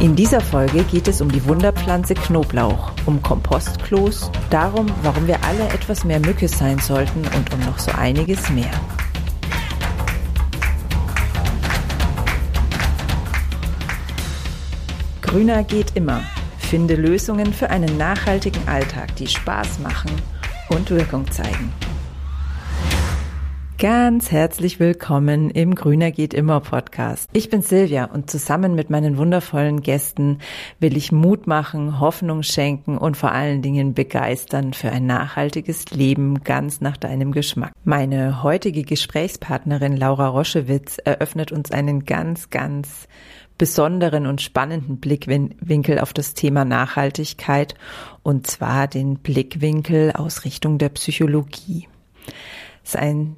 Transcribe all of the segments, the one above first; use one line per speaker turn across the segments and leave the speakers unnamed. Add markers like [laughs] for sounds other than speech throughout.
In dieser Folge geht es um die Wunderpflanze Knoblauch, um Kompostklos, darum, warum wir alle etwas mehr Mücke sein sollten und um noch so einiges mehr. Grüner geht immer. Finde Lösungen für einen nachhaltigen Alltag, die Spaß machen und Wirkung zeigen. Ganz herzlich willkommen im Grüner geht immer Podcast. Ich bin Silvia und zusammen mit meinen wundervollen Gästen will ich Mut machen, Hoffnung schenken und vor allen Dingen begeistern für ein nachhaltiges Leben ganz nach deinem Geschmack. Meine heutige Gesprächspartnerin Laura Roschewitz eröffnet uns einen ganz, ganz besonderen und spannenden Blickwinkel auf das Thema Nachhaltigkeit und zwar den Blickwinkel aus Richtung der Psychologie. Es ist ein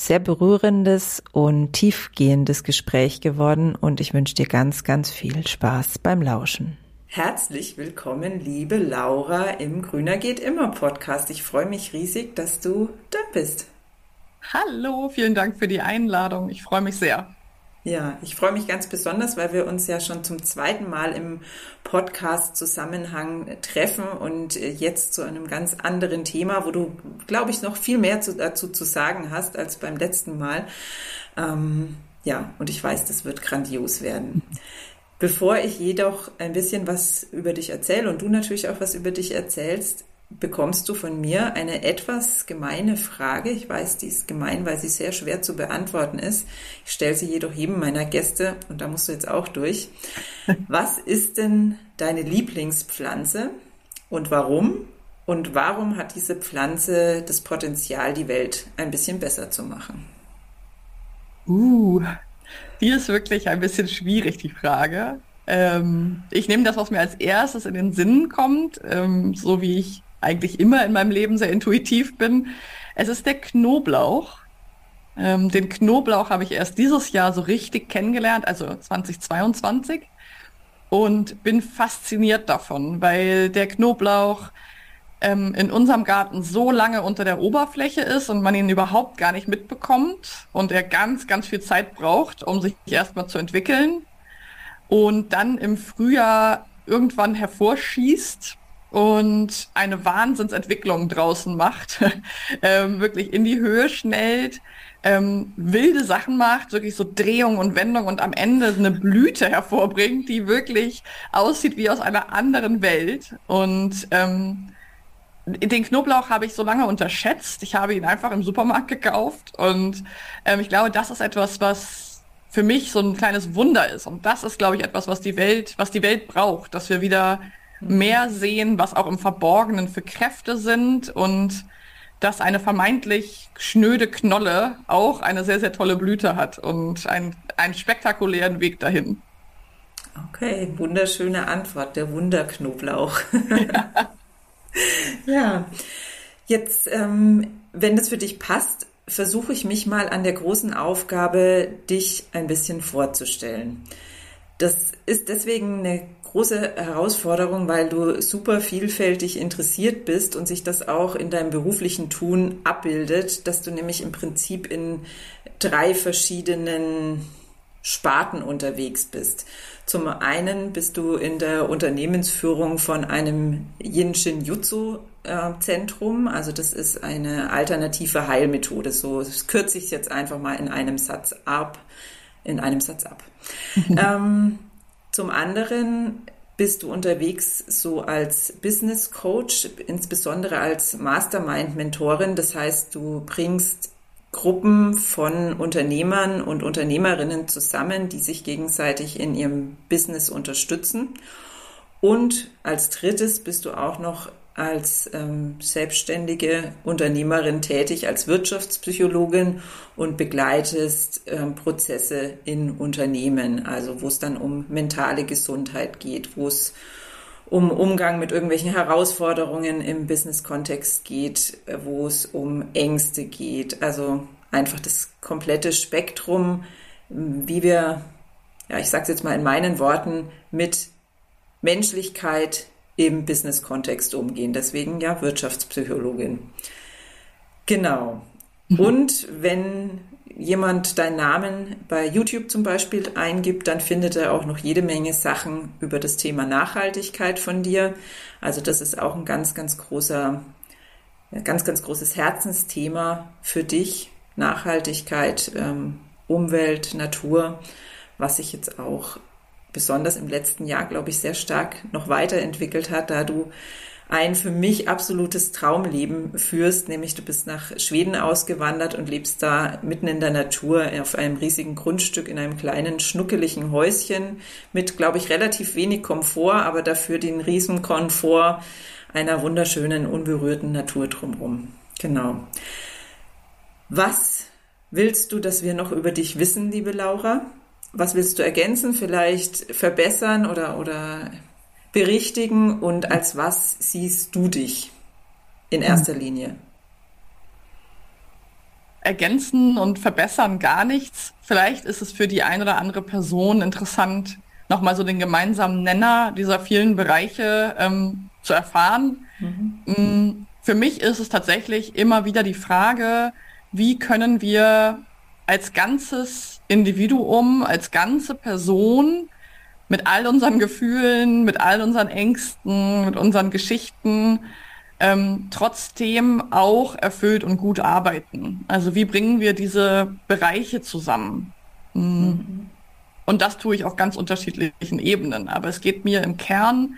sehr berührendes und tiefgehendes Gespräch geworden und ich wünsche dir ganz, ganz viel Spaß beim Lauschen. Herzlich willkommen, liebe Laura, im Grüner geht immer Podcast. Ich freue mich riesig, dass du da bist.
Hallo, vielen Dank für die Einladung. Ich freue mich sehr.
Ja, ich freue mich ganz besonders, weil wir uns ja schon zum zweiten Mal im Podcast-Zusammenhang treffen und äh, jetzt zu einem ganz anderen Thema, wo du, glaube ich, noch viel mehr zu, dazu zu sagen hast als beim letzten Mal. Ähm, ja, und ich weiß, das wird grandios werden. Bevor ich jedoch ein bisschen was über dich erzähle und du natürlich auch was über dich erzählst, bekommst du von mir eine etwas gemeine Frage. Ich weiß, die ist gemein, weil sie sehr schwer zu beantworten ist. Ich stelle sie jedoch jedem meiner Gäste und da musst du jetzt auch durch. [laughs] Was ist denn deine Lieblingspflanze und warum? Und warum hat diese Pflanze das Potenzial, die Welt ein bisschen besser zu machen?
Uh, die ist wirklich ein bisschen schwierig, die Frage. Ähm, ich nehme das, was mir als erstes in den Sinn kommt, ähm, so wie ich eigentlich immer in meinem Leben sehr intuitiv bin. Es ist der Knoblauch. Ähm, den Knoblauch habe ich erst dieses Jahr so richtig kennengelernt, also 2022. Und bin fasziniert davon, weil der Knoblauch ähm, in unserem Garten so lange unter der Oberfläche ist und man ihn überhaupt gar nicht mitbekommt und er ganz, ganz viel Zeit braucht, um sich erstmal zu entwickeln. Und dann im Frühjahr irgendwann hervorschießt und eine Wahnsinnsentwicklung draußen macht, [laughs] ähm, wirklich in die Höhe schnellt, ähm, wilde Sachen macht, wirklich so Drehung und Wendung und am Ende eine Blüte [laughs] hervorbringt, die wirklich aussieht wie aus einer anderen Welt. Und ähm, den Knoblauch habe ich so lange unterschätzt. Ich habe ihn einfach im Supermarkt gekauft und ähm, ich glaube, das ist etwas, was für mich so ein kleines Wunder ist. Und das ist, glaube ich, etwas, was die Welt, was die Welt braucht, dass wir wieder mehr sehen, was auch im Verborgenen für Kräfte sind und dass eine vermeintlich schnöde Knolle auch eine sehr, sehr tolle Blüte hat und ein, einen spektakulären Weg dahin.
Okay, wunderschöne Antwort, der Wunderknoblauch. Ja, [laughs] ja. jetzt, ähm, wenn das für dich passt, versuche ich mich mal an der großen Aufgabe, dich ein bisschen vorzustellen. Das ist deswegen eine große Herausforderung, weil du super vielfältig interessiert bist und sich das auch in deinem beruflichen Tun abbildet, dass du nämlich im Prinzip in drei verschiedenen Sparten unterwegs bist. Zum einen bist du in der Unternehmensführung von einem Yin Jutsu Zentrum. Also das ist eine alternative Heilmethode. So kürze ich jetzt einfach mal in einem Satz ab. In einem Satz ab. [laughs] ähm, zum anderen bist du unterwegs so als Business Coach, insbesondere als Mastermind-Mentorin. Das heißt, du bringst Gruppen von Unternehmern und Unternehmerinnen zusammen, die sich gegenseitig in ihrem Business unterstützen. Und als drittes bist du auch noch als ähm, selbstständige Unternehmerin tätig, als Wirtschaftspsychologin und begleitest ähm, Prozesse in Unternehmen, also wo es dann um mentale Gesundheit geht, wo es um Umgang mit irgendwelchen Herausforderungen im Business-Kontext geht, wo es um Ängste geht, also einfach das komplette Spektrum, wie wir, ja, ich sage es jetzt mal in meinen Worten, mit Menschlichkeit, im Business-Kontext umgehen. Deswegen ja Wirtschaftspsychologin. Genau. Mhm. Und wenn jemand deinen Namen bei YouTube zum Beispiel eingibt, dann findet er auch noch jede Menge Sachen über das Thema Nachhaltigkeit von dir. Also das ist auch ein ganz, ganz großer, ganz, ganz großes Herzensthema für dich. Nachhaltigkeit, ähm, Umwelt, Natur, was sich jetzt auch besonders im letzten Jahr, glaube ich, sehr stark noch weiterentwickelt hat, da du ein für mich absolutes Traumleben führst, nämlich du bist nach Schweden ausgewandert und lebst da mitten in der Natur auf einem riesigen Grundstück in einem kleinen schnuckeligen Häuschen mit, glaube ich, relativ wenig Komfort, aber dafür den riesen Komfort einer wunderschönen, unberührten Natur drumherum. Genau. Was willst du, dass wir noch über dich wissen, liebe Laura? Was willst du ergänzen, vielleicht verbessern oder, oder berichtigen und als was siehst du dich in erster Linie?
Ergänzen und verbessern gar nichts. Vielleicht ist es für die eine oder andere Person interessant, nochmal so den gemeinsamen Nenner dieser vielen Bereiche ähm, zu erfahren. Mhm. Mm, für mich ist es tatsächlich immer wieder die Frage, wie können wir als ganzes Individuum, als ganze Person mit all unseren Gefühlen, mit all unseren Ängsten, mit unseren Geschichten ähm, trotzdem auch erfüllt und gut arbeiten. Also wie bringen wir diese Bereiche zusammen? Mhm. Und das tue ich auf ganz unterschiedlichen Ebenen. Aber es geht mir im Kern,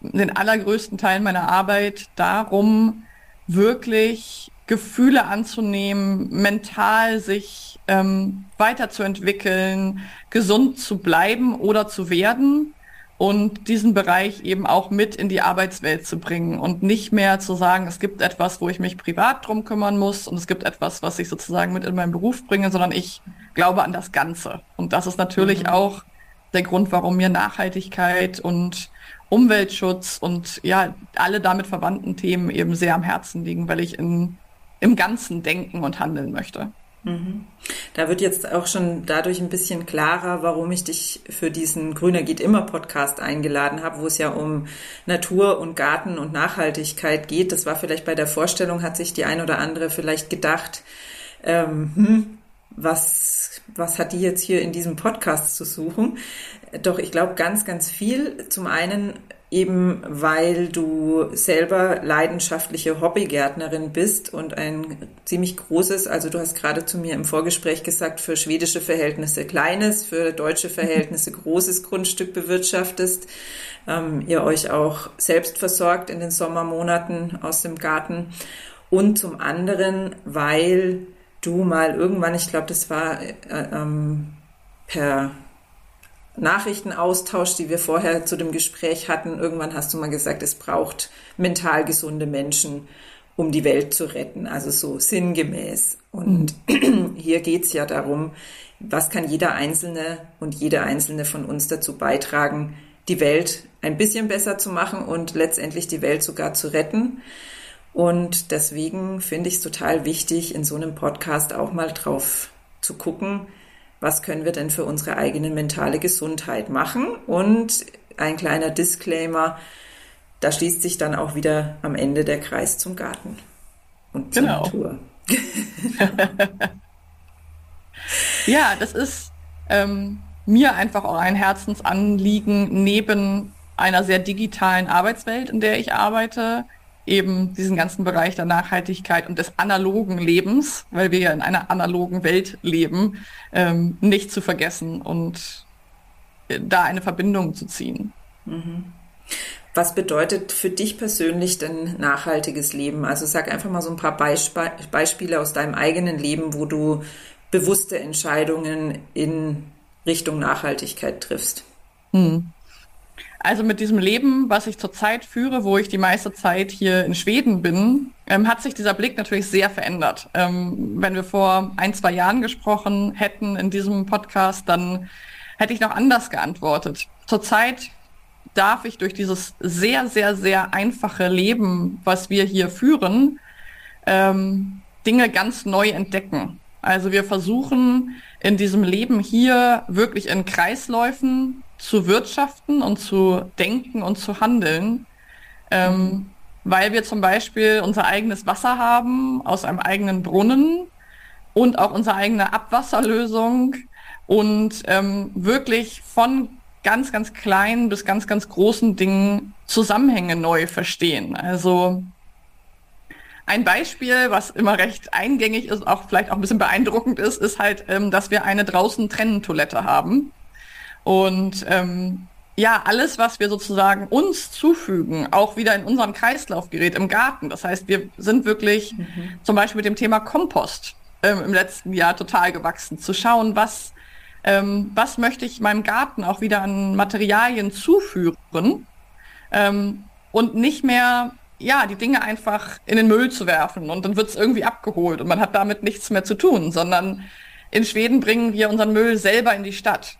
den allergrößten Teil meiner Arbeit darum, wirklich Gefühle anzunehmen, mental sich ähm, weiterzuentwickeln, gesund zu bleiben oder zu werden und diesen Bereich eben auch mit in die Arbeitswelt zu bringen und nicht mehr zu sagen, es gibt etwas, wo ich mich privat drum kümmern muss und es gibt etwas, was ich sozusagen mit in meinen Beruf bringe, sondern ich glaube an das Ganze. Und das ist natürlich mhm. auch der Grund, warum mir Nachhaltigkeit und Umweltschutz und ja, alle damit verwandten Themen eben sehr am Herzen liegen, weil ich in im Ganzen denken und handeln möchte.
Mhm. Da wird jetzt auch schon dadurch ein bisschen klarer, warum ich dich für diesen Grüner geht immer Podcast eingeladen habe, wo es ja um Natur und Garten und Nachhaltigkeit geht. Das war vielleicht bei der Vorstellung, hat sich die ein oder andere vielleicht gedacht, ähm, hm, was, was hat die jetzt hier in diesem Podcast zu suchen? Doch ich glaube ganz, ganz viel. Zum einen eben weil du selber leidenschaftliche Hobbygärtnerin bist und ein ziemlich großes, also du hast gerade zu mir im Vorgespräch gesagt, für schwedische Verhältnisse kleines, für deutsche Verhältnisse großes Grundstück bewirtschaftest, ähm, ihr euch auch selbst versorgt in den Sommermonaten aus dem Garten. Und zum anderen, weil du mal irgendwann, ich glaube, das war äh, ähm, per Nachrichtenaustausch, die wir vorher zu dem Gespräch hatten. Irgendwann hast du mal gesagt, es braucht mental gesunde Menschen, um die Welt zu retten, also so sinngemäß. Und [clears throat] hier geht's ja darum, was kann jeder Einzelne und jede Einzelne von uns dazu beitragen, die Welt ein bisschen besser zu machen und letztendlich die Welt sogar zu retten. Und deswegen finde ich es total wichtig, in so einem Podcast auch mal drauf zu gucken, was können wir denn für unsere eigene mentale Gesundheit machen? Und ein kleiner Disclaimer, da schließt sich dann auch wieder am Ende der Kreis zum Garten und zur genau. Natur. [laughs]
ja, das ist ähm, mir einfach auch ein Herzensanliegen neben einer sehr digitalen Arbeitswelt, in der ich arbeite, eben diesen ganzen Bereich der Nachhaltigkeit und des analogen Lebens, weil wir ja in einer analogen Welt leben, ähm, nicht zu vergessen und äh, da eine Verbindung zu ziehen.
Mhm. Was bedeutet für dich persönlich denn nachhaltiges Leben? Also sag einfach mal so ein paar Beisp Beispiele aus deinem eigenen Leben, wo du bewusste Entscheidungen in Richtung Nachhaltigkeit triffst. Hm.
Also mit diesem Leben, was ich zurzeit führe, wo ich die meiste Zeit hier in Schweden bin, ähm, hat sich dieser Blick natürlich sehr verändert. Ähm, wenn wir vor ein, zwei Jahren gesprochen hätten in diesem Podcast, dann hätte ich noch anders geantwortet. Zurzeit darf ich durch dieses sehr, sehr, sehr einfache Leben, was wir hier führen, ähm, Dinge ganz neu entdecken. Also wir versuchen in diesem Leben hier wirklich in Kreisläufen zu wirtschaften und zu denken und zu handeln, ähm, weil wir zum Beispiel unser eigenes Wasser haben aus einem eigenen Brunnen und auch unsere eigene Abwasserlösung und ähm, wirklich von ganz, ganz kleinen bis ganz, ganz großen Dingen Zusammenhänge neu verstehen. Also ein Beispiel, was immer recht eingängig ist, auch vielleicht auch ein bisschen beeindruckend ist, ist halt, ähm, dass wir eine draußen Trennentoilette haben. Und ähm, ja, alles, was wir sozusagen uns zufügen, auch wieder in unserem Kreislaufgerät im Garten. Das heißt, wir sind wirklich mhm. zum Beispiel mit dem Thema Kompost ähm, im letzten Jahr total gewachsen, zu schauen, was, ähm, was möchte ich meinem Garten auch wieder an Materialien zuführen ähm, und nicht mehr ja, die Dinge einfach in den Müll zu werfen und dann wird es irgendwie abgeholt und man hat damit nichts mehr zu tun, sondern in Schweden bringen wir unseren Müll selber in die Stadt.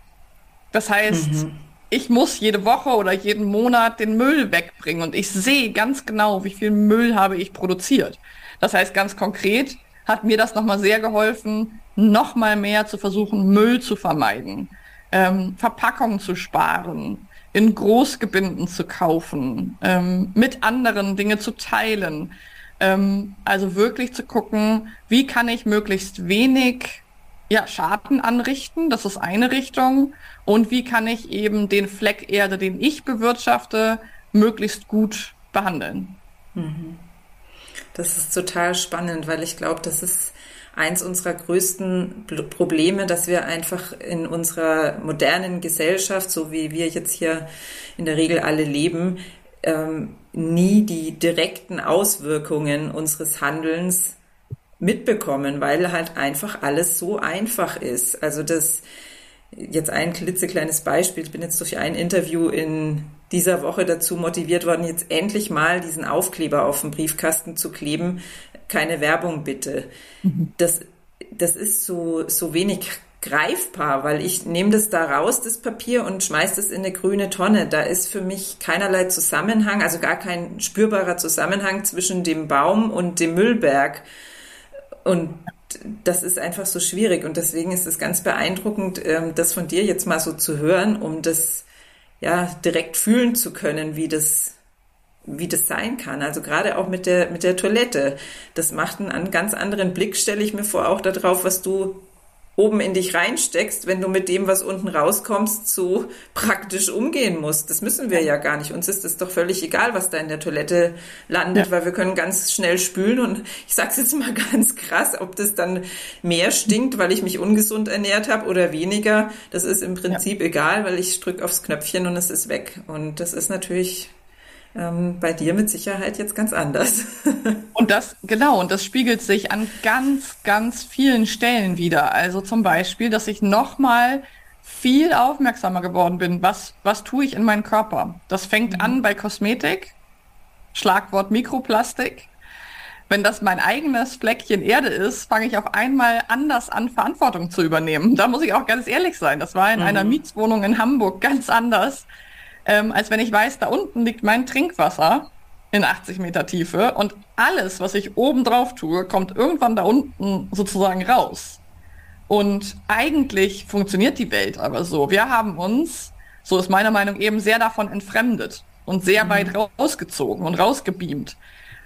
Das heißt, mhm ich muss jede Woche oder jeden Monat den Müll wegbringen und ich sehe ganz genau, wie viel Müll habe ich produziert. Das heißt, ganz konkret hat mir das nochmal sehr geholfen, nochmal mehr zu versuchen, Müll zu vermeiden, ähm, Verpackungen zu sparen, in Großgebinden zu kaufen, ähm, mit anderen Dinge zu teilen. Ähm, also wirklich zu gucken, wie kann ich möglichst wenig ja, Schaden anrichten, das ist eine Richtung. Und wie kann ich eben den Fleck Erde, den ich bewirtschafte, möglichst gut behandeln? Mhm.
Das ist total spannend, weil ich glaube, das ist eins unserer größten Probleme, dass wir einfach in unserer modernen Gesellschaft, so wie wir jetzt hier in der Regel alle leben, ähm, nie die direkten Auswirkungen unseres Handelns mitbekommen, weil halt einfach alles so einfach ist. Also das jetzt ein klitzekleines Beispiel. Ich bin jetzt durch ein Interview in dieser Woche dazu motiviert worden, jetzt endlich mal diesen Aufkleber auf den Briefkasten zu kleben. Keine Werbung bitte. Mhm. Das, das ist so, so wenig greifbar, weil ich nehme das da raus, das Papier, und schmeiß das in eine grüne Tonne. Da ist für mich keinerlei Zusammenhang, also gar kein spürbarer Zusammenhang zwischen dem Baum und dem Müllberg. Und das ist einfach so schwierig und deswegen ist es ganz beeindruckend, ähm, das von dir jetzt mal so zu hören, um das ja direkt fühlen zu können, wie das wie das sein kann. Also gerade auch mit der mit der Toilette. Das macht einen ganz anderen Blick, stelle ich mir vor, auch darauf, was du oben in dich reinsteckst, wenn du mit dem, was unten rauskommst, so praktisch umgehen musst. Das müssen wir ja gar nicht. Uns ist es doch völlig egal, was da in der Toilette landet, ja. weil wir können ganz schnell spülen und ich sag's jetzt mal [laughs] ganz krass, ob das dann mehr stinkt, weil ich mich ungesund ernährt habe oder weniger, das ist im Prinzip ja. egal, weil ich drücke aufs Knöpfchen und es ist weg. Und das ist natürlich ähm, bei dir mit Sicherheit jetzt ganz anders. [laughs]
und das, genau, und das spiegelt sich an ganz, ganz vielen Stellen wieder. Also zum Beispiel, dass ich nochmal viel aufmerksamer geworden bin. Was, was tue ich in meinem Körper? Das fängt mhm. an bei Kosmetik, Schlagwort Mikroplastik. Wenn das mein eigenes Fleckchen Erde ist, fange ich auf einmal anders an, Verantwortung zu übernehmen. Da muss ich auch ganz ehrlich sein. Das war in mhm. einer Mietswohnung in Hamburg ganz anders ähm, als wenn ich weiß, da unten liegt mein Trinkwasser in 80 Meter Tiefe und alles, was ich oben drauf tue, kommt irgendwann da unten sozusagen raus. Und eigentlich funktioniert die Welt aber so. Wir haben uns, so ist meine Meinung, eben sehr davon entfremdet und sehr mhm. weit rausgezogen und rausgebeamt.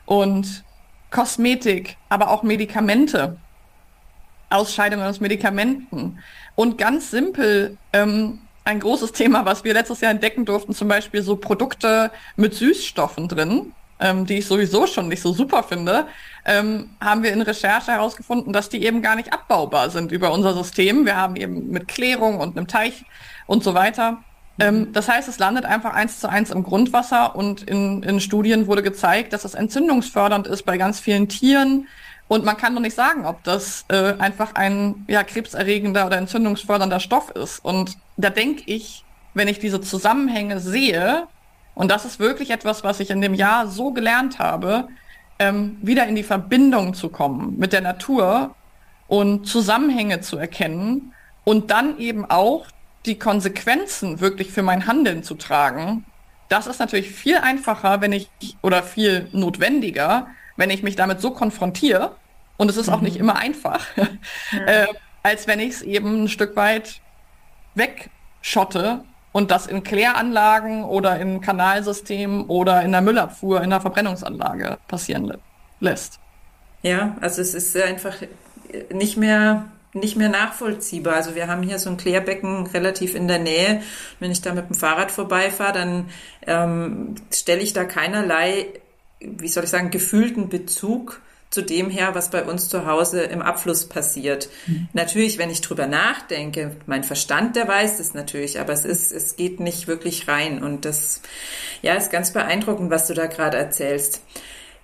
Und Kosmetik, aber auch Medikamente, Ausscheidungen aus Medikamenten und ganz simpel ähm, ein großes Thema, was wir letztes Jahr entdecken durften, zum Beispiel so Produkte mit Süßstoffen drin, ähm, die ich sowieso schon nicht so super finde, ähm, haben wir in Recherche herausgefunden, dass die eben gar nicht abbaubar sind über unser System. Wir haben eben mit Klärung und einem Teich und so weiter. Ähm, das heißt, es landet einfach eins zu eins im Grundwasser und in, in Studien wurde gezeigt, dass es entzündungsfördernd ist bei ganz vielen Tieren, und man kann doch nicht sagen, ob das äh, einfach ein ja, krebserregender oder entzündungsfördernder Stoff ist. Und da denke ich, wenn ich diese Zusammenhänge sehe, und das ist wirklich etwas, was ich in dem Jahr so gelernt habe, ähm, wieder in die Verbindung zu kommen mit der Natur und Zusammenhänge zu erkennen und dann eben auch die Konsequenzen wirklich für mein Handeln zu tragen. Das ist natürlich viel einfacher, wenn ich oder viel notwendiger, wenn ich mich damit so konfrontiere und es ist mhm. auch nicht mhm. immer einfach, [laughs] ja. äh, als wenn ich es eben ein Stück weit wegschotte und das in Kläranlagen oder in Kanalsystemen oder in der Müllabfuhr, in der Verbrennungsanlage passieren lässt.
Ja, also es ist einfach nicht mehr nicht mehr nachvollziehbar. Also wir haben hier so ein Klärbecken relativ in der Nähe. Wenn ich da mit dem Fahrrad vorbeifahre, dann ähm, stelle ich da keinerlei, wie soll ich sagen, gefühlten Bezug zu dem her, was bei uns zu Hause im Abfluss passiert. Mhm. Natürlich, wenn ich drüber nachdenke, mein Verstand, der weiß das natürlich, aber es ist, es geht nicht wirklich rein und das, ja, ist ganz beeindruckend, was du da gerade erzählst.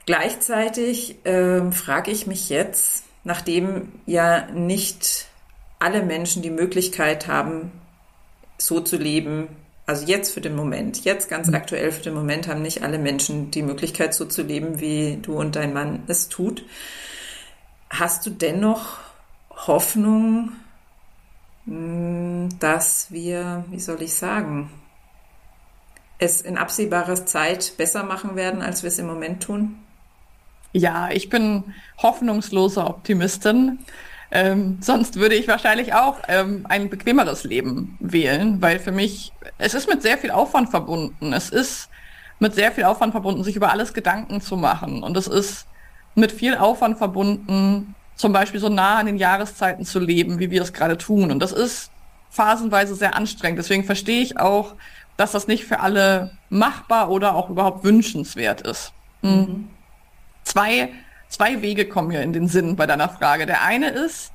Gleichzeitig ähm, frage ich mich jetzt, nachdem ja nicht alle Menschen die Möglichkeit haben, so zu leben, also jetzt für den Moment, jetzt ganz mhm. aktuell für den Moment haben nicht alle Menschen die Möglichkeit, so zu leben, wie du und dein Mann es tut. Hast du dennoch Hoffnung, hm, dass wir, wie soll ich sagen, es in absehbarer Zeit besser machen werden, als wir es im Moment tun?
Ja, ich bin hoffnungsloser Optimistin. Ähm, sonst würde ich wahrscheinlich auch ähm, ein bequemeres Leben wählen, weil für mich, es ist mit sehr viel Aufwand verbunden. Es ist mit sehr viel Aufwand verbunden, sich über alles Gedanken zu machen. Und es ist mit viel Aufwand verbunden, zum Beispiel so nah an den Jahreszeiten zu leben, wie wir es gerade tun. Und das ist phasenweise sehr anstrengend. Deswegen verstehe ich auch, dass das nicht für alle machbar oder auch überhaupt wünschenswert ist. Mhm. mhm. Zwei zwei Wege kommen mir in den Sinn bei deiner Frage. Der eine ist,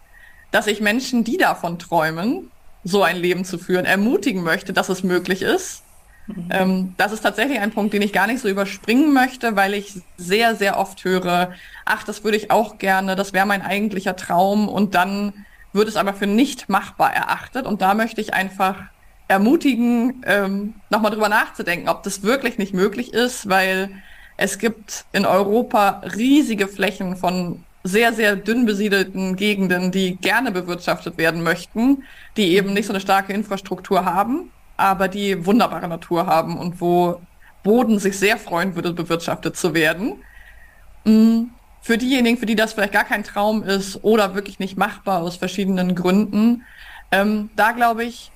dass ich Menschen, die davon träumen, so ein Leben zu führen, ermutigen möchte, dass es möglich ist. Mhm. Ähm, das ist tatsächlich ein Punkt, den ich gar nicht so überspringen möchte, weil ich sehr, sehr oft höre, ach, das würde ich auch gerne, das wäre mein eigentlicher Traum und dann wird es aber für nicht machbar erachtet und da möchte ich einfach ermutigen, ähm, nochmal drüber nachzudenken, ob das wirklich nicht möglich ist, weil es gibt in Europa riesige Flächen von sehr, sehr dünn besiedelten Gegenden, die gerne bewirtschaftet werden möchten, die eben nicht so eine starke Infrastruktur haben, aber die wunderbare Natur haben und wo Boden sich sehr freuen würde, bewirtschaftet zu werden. Mm, für diejenigen, für die das vielleicht gar kein Traum ist oder wirklich nicht machbar aus verschiedenen Gründen, ähm, da glaube ich,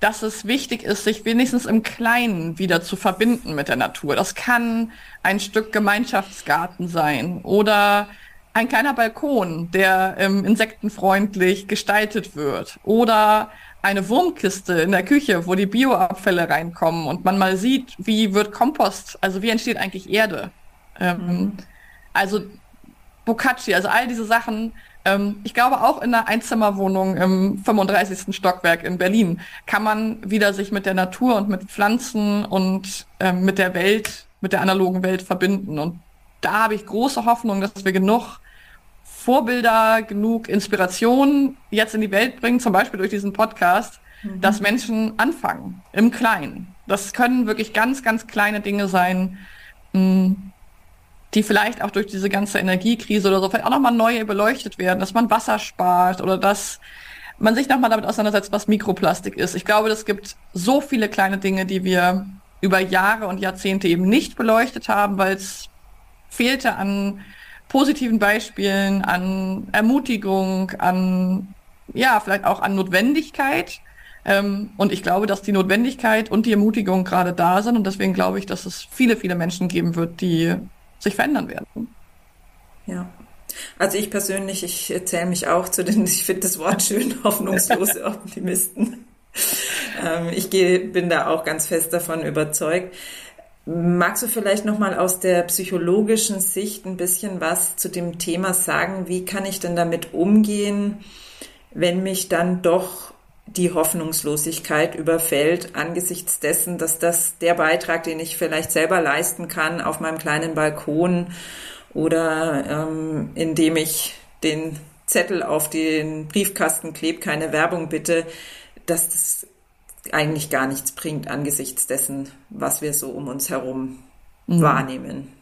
dass es wichtig ist, sich wenigstens im Kleinen wieder zu verbinden mit der Natur. Das kann ein Stück Gemeinschaftsgarten sein oder ein kleiner Balkon, der ähm, insektenfreundlich gestaltet wird oder eine Wurmkiste in der Küche, wo die Bioabfälle reinkommen und man mal sieht, wie wird Kompost, also wie entsteht eigentlich Erde. Ähm, mhm. Also Boccacci, also all diese Sachen ähm, ich glaube, auch in einer Einzimmerwohnung im 35. Stockwerk in Berlin kann man wieder sich mit der Natur und mit Pflanzen und ähm, mit der Welt, mit der analogen Welt verbinden. Und da habe ich große Hoffnung, dass wir genug Vorbilder, genug Inspiration jetzt in die Welt bringen, zum Beispiel durch diesen Podcast, mhm. dass Menschen anfangen, im Kleinen. Das können wirklich ganz, ganz kleine Dinge sein. Hm, die vielleicht auch durch diese ganze Energiekrise oder so vielleicht auch nochmal neu beleuchtet werden, dass man Wasser spart oder dass man sich nochmal damit auseinandersetzt, was Mikroplastik ist. Ich glaube, es gibt so viele kleine Dinge, die wir über Jahre und Jahrzehnte eben nicht beleuchtet haben, weil es fehlte an positiven Beispielen, an Ermutigung, an, ja, vielleicht auch an Notwendigkeit. Ähm, und ich glaube, dass die Notwendigkeit und die Ermutigung gerade da sind. Und deswegen glaube ich, dass es viele, viele Menschen geben wird, die sich verändern werden.
Ja. Also ich persönlich, ich zähle mich auch zu den, [laughs] ich finde das Wort schön, [laughs] hoffnungslose [laughs] Optimisten. Ähm, ich gehe, bin da auch ganz fest davon überzeugt. Magst du vielleicht nochmal aus der psychologischen Sicht ein bisschen was zu dem Thema sagen? Wie kann ich denn damit umgehen, wenn mich dann doch die Hoffnungslosigkeit überfällt angesichts dessen, dass das der Beitrag, den ich vielleicht selber leisten kann auf meinem kleinen Balkon oder ähm, indem ich den Zettel auf den Briefkasten klebe, keine Werbung bitte, dass das eigentlich gar nichts bringt angesichts dessen, was wir so um uns herum mhm. wahrnehmen.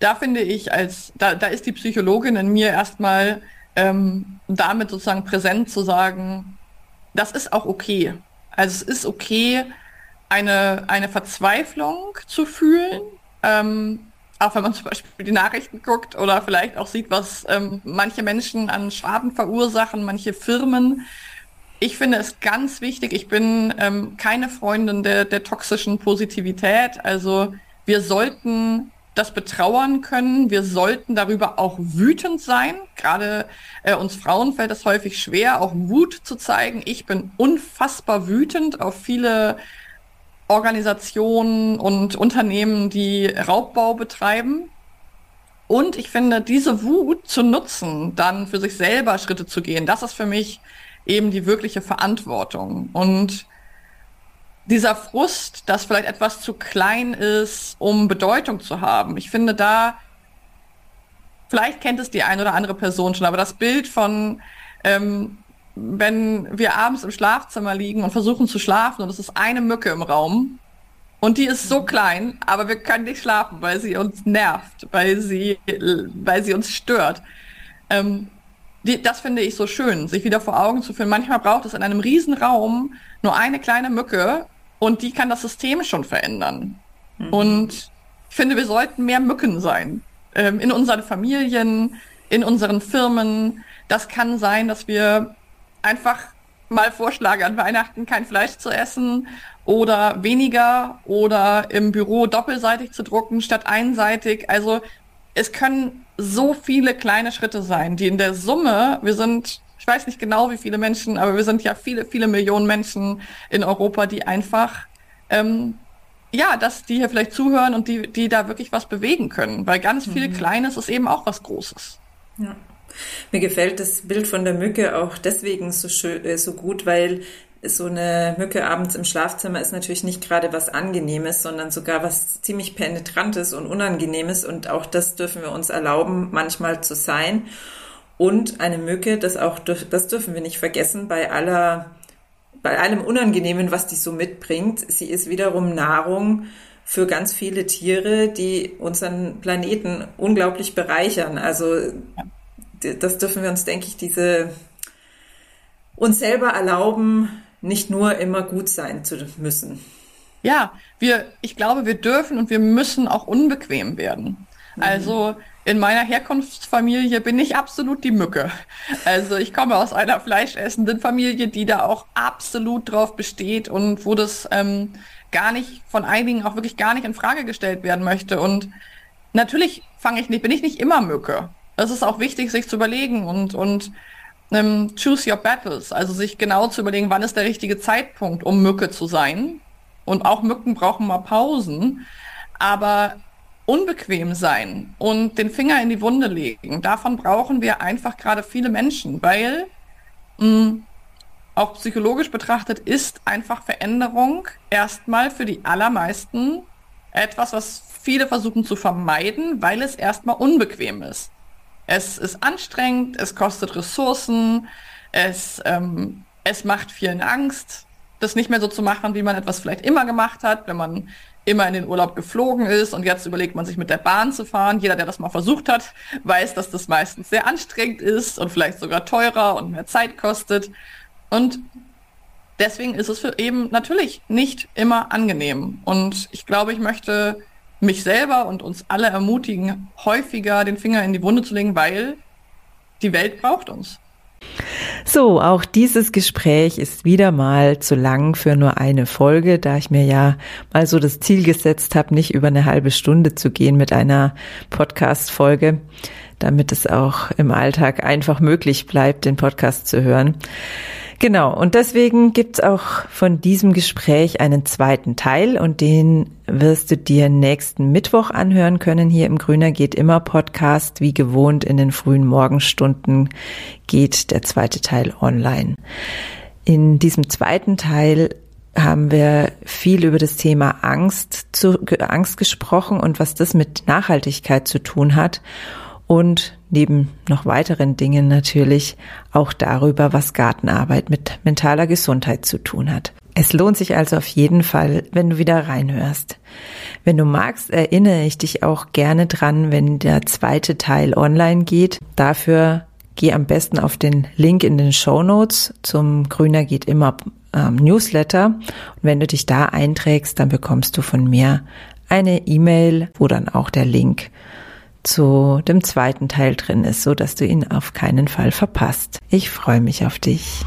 Da finde ich, als da, da ist die Psychologin in mir erstmal ähm, damit sozusagen präsent zu sagen, das ist auch okay. Also es ist okay, eine, eine Verzweiflung zu fühlen, ähm, auch wenn man zum Beispiel die Nachrichten guckt oder vielleicht auch sieht, was ähm, manche Menschen an Schaden verursachen, manche Firmen. Ich finde es ganz wichtig, ich bin ähm, keine Freundin der, der toxischen Positivität. Also wir sollten das betrauern können. Wir sollten darüber auch wütend sein. Gerade äh, uns Frauen fällt es häufig schwer, auch Wut zu zeigen. Ich bin unfassbar wütend auf viele Organisationen und Unternehmen, die Raubbau betreiben. Und ich finde, diese Wut zu nutzen, dann für sich selber Schritte zu gehen, das ist für mich eben die wirkliche Verantwortung. Und dieser Frust, dass vielleicht etwas zu klein ist, um Bedeutung zu haben. Ich finde da, vielleicht kennt es die eine oder andere Person schon, aber das Bild von, ähm, wenn wir abends im Schlafzimmer liegen und versuchen zu schlafen und es ist eine Mücke im Raum und die ist so klein, aber wir können nicht schlafen, weil sie uns nervt, weil sie, weil sie uns stört. Ähm, die, das finde ich so schön, sich wieder vor Augen zu führen. Manchmal braucht es in einem riesen Raum nur eine kleine Mücke und die kann das System schon verändern. Mhm. Und ich finde, wir sollten mehr Mücken sein. Ähm, in unseren Familien, in unseren Firmen. Das kann sein, dass wir einfach mal vorschlagen, an Weihnachten kein Fleisch zu essen oder weniger oder im Büro doppelseitig zu drucken statt einseitig. Also es können so viele kleine Schritte sein, die in der Summe, wir sind ich weiß nicht genau, wie viele Menschen, aber wir sind ja viele, viele Millionen Menschen in Europa, die einfach, ähm, ja, dass die hier vielleicht zuhören und die, die da wirklich was bewegen können. Weil ganz viel mhm. Kleines ist eben auch was Großes.
Ja. Mir gefällt das Bild von der Mücke auch deswegen so schön, äh, so gut, weil so eine Mücke abends im Schlafzimmer ist natürlich nicht gerade was Angenehmes, sondern sogar was ziemlich penetrantes und unangenehmes. Und auch das dürfen wir uns erlauben, manchmal zu sein. Und eine Mücke, das auch, das dürfen wir nicht vergessen, bei aller, bei allem Unangenehmen, was die so mitbringt. Sie ist wiederum Nahrung für ganz viele Tiere, die unseren Planeten unglaublich bereichern. Also, das dürfen wir uns, denke ich, diese, uns selber erlauben, nicht nur immer gut sein zu müssen.
Ja, wir, ich glaube, wir dürfen und wir müssen auch unbequem werden. Mhm. Also, in meiner Herkunftsfamilie bin ich absolut die Mücke. Also ich komme aus einer fleischessenden Familie, die da auch absolut drauf besteht und wo das ähm, gar nicht von einigen auch wirklich gar nicht in Frage gestellt werden möchte. Und natürlich fange ich nicht, bin ich nicht immer Mücke. Das ist auch wichtig, sich zu überlegen und und ähm, choose your battles, also sich genau zu überlegen, wann ist der richtige Zeitpunkt, um Mücke zu sein. Und auch Mücken brauchen mal Pausen. Aber unbequem sein und den Finger in die Wunde legen. Davon brauchen wir einfach gerade viele Menschen, weil mh, mm, auch psychologisch betrachtet ist einfach Veränderung erstmal für die allermeisten etwas, was viele versuchen zu vermeiden, weil es erstmal unbequem ist. Es ist anstrengend, es kostet Ressourcen, es, ähm, es macht vielen Angst, das nicht mehr so zu machen, wie man etwas vielleicht immer gemacht hat, wenn man immer in den Urlaub geflogen ist und jetzt überlegt man sich mit der Bahn zu fahren. Jeder, der das mal versucht hat, weiß, dass das meistens sehr anstrengend ist und vielleicht sogar teurer und mehr Zeit kostet. Und deswegen ist es für eben natürlich nicht immer angenehm. Und ich glaube, ich möchte mich selber und uns alle ermutigen, häufiger den Finger in die Wunde zu legen, weil die Welt braucht uns.
So, auch dieses Gespräch ist wieder mal zu lang für nur eine Folge, da ich mir ja mal so das Ziel gesetzt habe, nicht über eine halbe Stunde zu gehen mit einer Podcast-Folge, damit es auch im Alltag einfach möglich bleibt, den Podcast zu hören. Genau, und deswegen gibt's auch von diesem Gespräch einen zweiten Teil und den wirst du dir nächsten Mittwoch anhören können. Hier im Grüner geht immer Podcast. Wie gewohnt in den frühen Morgenstunden geht der zweite Teil online. In diesem zweiten Teil haben wir viel über das Thema Angst, zu, Angst gesprochen und was das mit Nachhaltigkeit zu tun hat und neben noch weiteren Dingen natürlich auch darüber, was Gartenarbeit mit mentaler Gesundheit zu tun hat. Es lohnt sich also auf jeden Fall, wenn du wieder reinhörst. Wenn du magst, erinnere ich dich auch gerne dran, wenn der zweite Teil online geht. Dafür geh am besten auf den Link in den Show Notes zum Grüner geht immer ähm, Newsletter. Und wenn du dich da einträgst, dann bekommst du von mir eine E-Mail, wo dann auch der Link zu dem zweiten Teil drin ist, so dass du ihn auf keinen Fall verpasst. Ich freue mich auf dich.